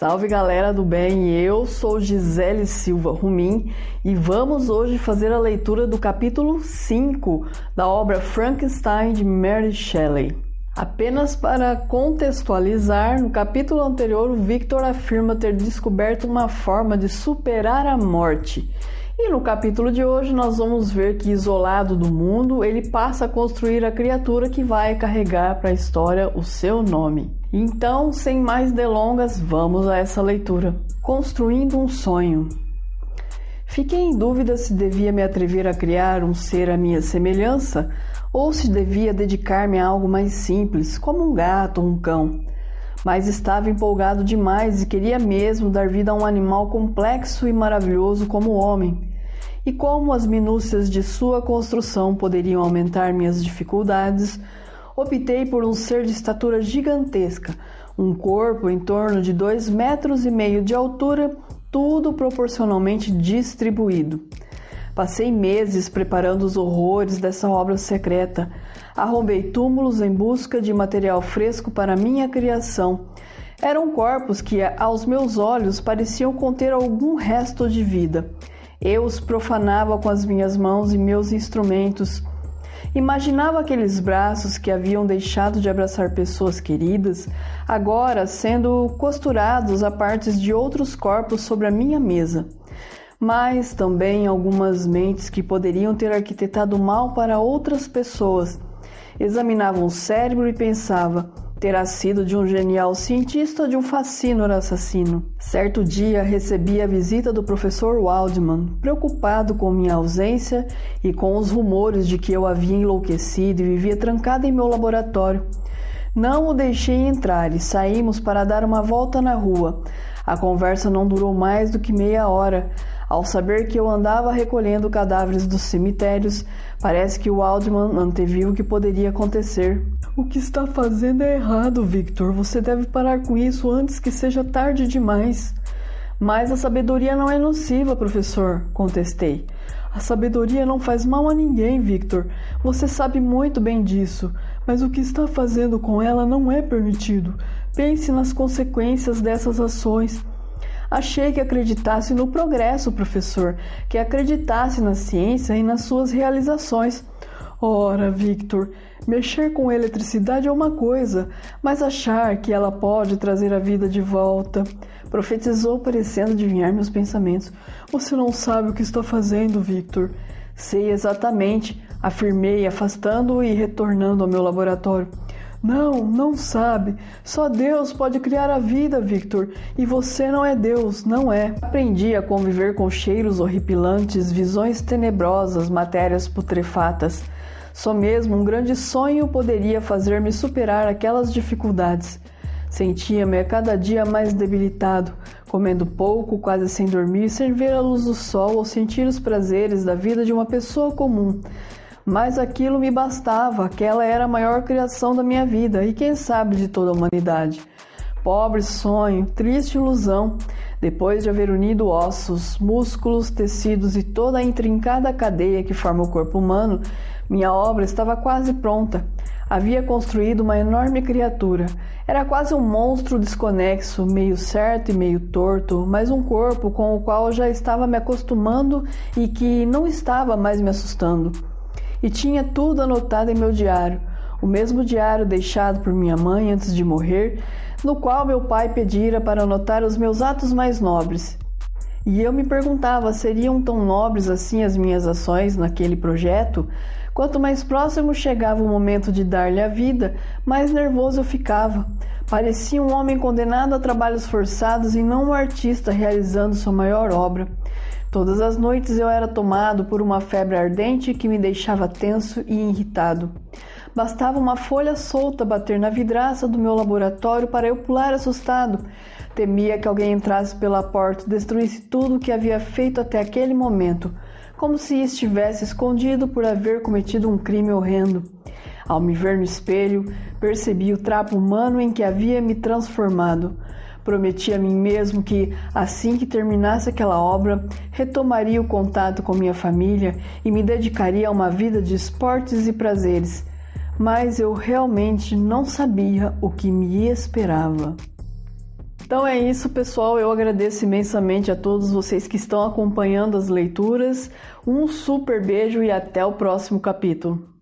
Salve galera do bem, eu sou Gisele Silva Rumim e vamos hoje fazer a leitura do capítulo 5 da obra Frankenstein de Mary Shelley. Apenas para contextualizar, no capítulo anterior o Victor afirma ter descoberto uma forma de superar a morte. E no capítulo de hoje nós vamos ver que isolado do mundo, ele passa a construir a criatura que vai carregar para a história o seu nome. Então, sem mais delongas, vamos a essa leitura. Construindo um sonho. Fiquei em dúvida se devia me atrever a criar um ser à minha semelhança ou se devia dedicar-me a algo mais simples, como um gato ou um cão. Mas estava empolgado demais e queria mesmo dar vida a um animal complexo e maravilhoso como o homem. E como as minúcias de sua construção poderiam aumentar minhas dificuldades, optei por um ser de estatura gigantesca, um corpo em torno de dois metros e meio de altura, tudo proporcionalmente distribuído. Passei meses preparando os horrores dessa obra secreta. Arrombei túmulos em busca de material fresco para minha criação. Eram corpos que, aos meus olhos, pareciam conter algum resto de vida. Eu os profanava com as minhas mãos e meus instrumentos. Imaginava aqueles braços que haviam deixado de abraçar pessoas queridas, agora sendo costurados a partes de outros corpos sobre a minha mesa. Mas também algumas mentes que poderiam ter arquitetado mal para outras pessoas. Examinavam o cérebro e pensava: terá sido de um genial cientista ou de um fascínio assassino. Certo dia recebi a visita do professor Waldman, preocupado com minha ausência e com os rumores de que eu havia enlouquecido e vivia trancada em meu laboratório. Não o deixei entrar e saímos para dar uma volta na rua. A conversa não durou mais do que meia hora. Ao saber que eu andava recolhendo cadáveres dos cemitérios, parece que o Waldman anteviu o que poderia acontecer. O que está fazendo é errado, Victor. Você deve parar com isso antes que seja tarde demais. Mas a sabedoria não é nociva, professor, contestei. A sabedoria não faz mal a ninguém, Victor. Você sabe muito bem disso. Mas o que está fazendo com ela não é permitido. Pense nas consequências dessas ações. Achei que acreditasse no progresso, professor, que acreditasse na ciência e nas suas realizações. Ora, Victor, mexer com eletricidade é uma coisa, mas achar que ela pode trazer a vida de volta. Profetizou, parecendo adivinhar meus pensamentos. Você não sabe o que está fazendo, Victor. Sei exatamente, afirmei, afastando-o e retornando ao meu laboratório. Não, não sabe. Só Deus pode criar a vida, Victor. E você não é Deus, não é. Aprendi a conviver com cheiros horripilantes, visões tenebrosas, matérias putrefatas. Só mesmo um grande sonho poderia fazer-me superar aquelas dificuldades. Sentia-me a cada dia mais debilitado, comendo pouco, quase sem dormir, sem ver a luz do sol ou sentir os prazeres da vida de uma pessoa comum. Mas aquilo me bastava, aquela era a maior criação da minha vida e quem sabe de toda a humanidade. Pobre sonho, triste ilusão. Depois de haver unido ossos, músculos, tecidos e toda a intrincada cadeia que forma o corpo humano, minha obra estava quase pronta. Havia construído uma enorme criatura. Era quase um monstro desconexo, meio certo e meio torto, mas um corpo com o qual já estava me acostumando e que não estava mais me assustando e tinha tudo anotado em meu diário, o mesmo diário deixado por minha mãe antes de morrer, no qual meu pai pedira para anotar os meus atos mais nobres. E eu me perguntava, seriam tão nobres assim as minhas ações naquele projeto? Quanto mais próximo chegava o momento de dar-lhe a vida, mais nervoso eu ficava. Parecia um homem condenado a trabalhos forçados e não um artista realizando sua maior obra. Todas as noites eu era tomado por uma febre ardente que me deixava tenso e irritado. Bastava uma folha solta bater na vidraça do meu laboratório para eu pular assustado. Temia que alguém entrasse pela porta e destruísse tudo o que havia feito até aquele momento, como se estivesse escondido por haver cometido um crime horrendo. Ao me ver no espelho, percebi o trapo humano em que havia me transformado. Prometi a mim mesmo que, assim que terminasse aquela obra, retomaria o contato com minha família e me dedicaria a uma vida de esportes e prazeres. Mas eu realmente não sabia o que me esperava. Então é isso, pessoal. Eu agradeço imensamente a todos vocês que estão acompanhando as leituras. Um super beijo e até o próximo capítulo.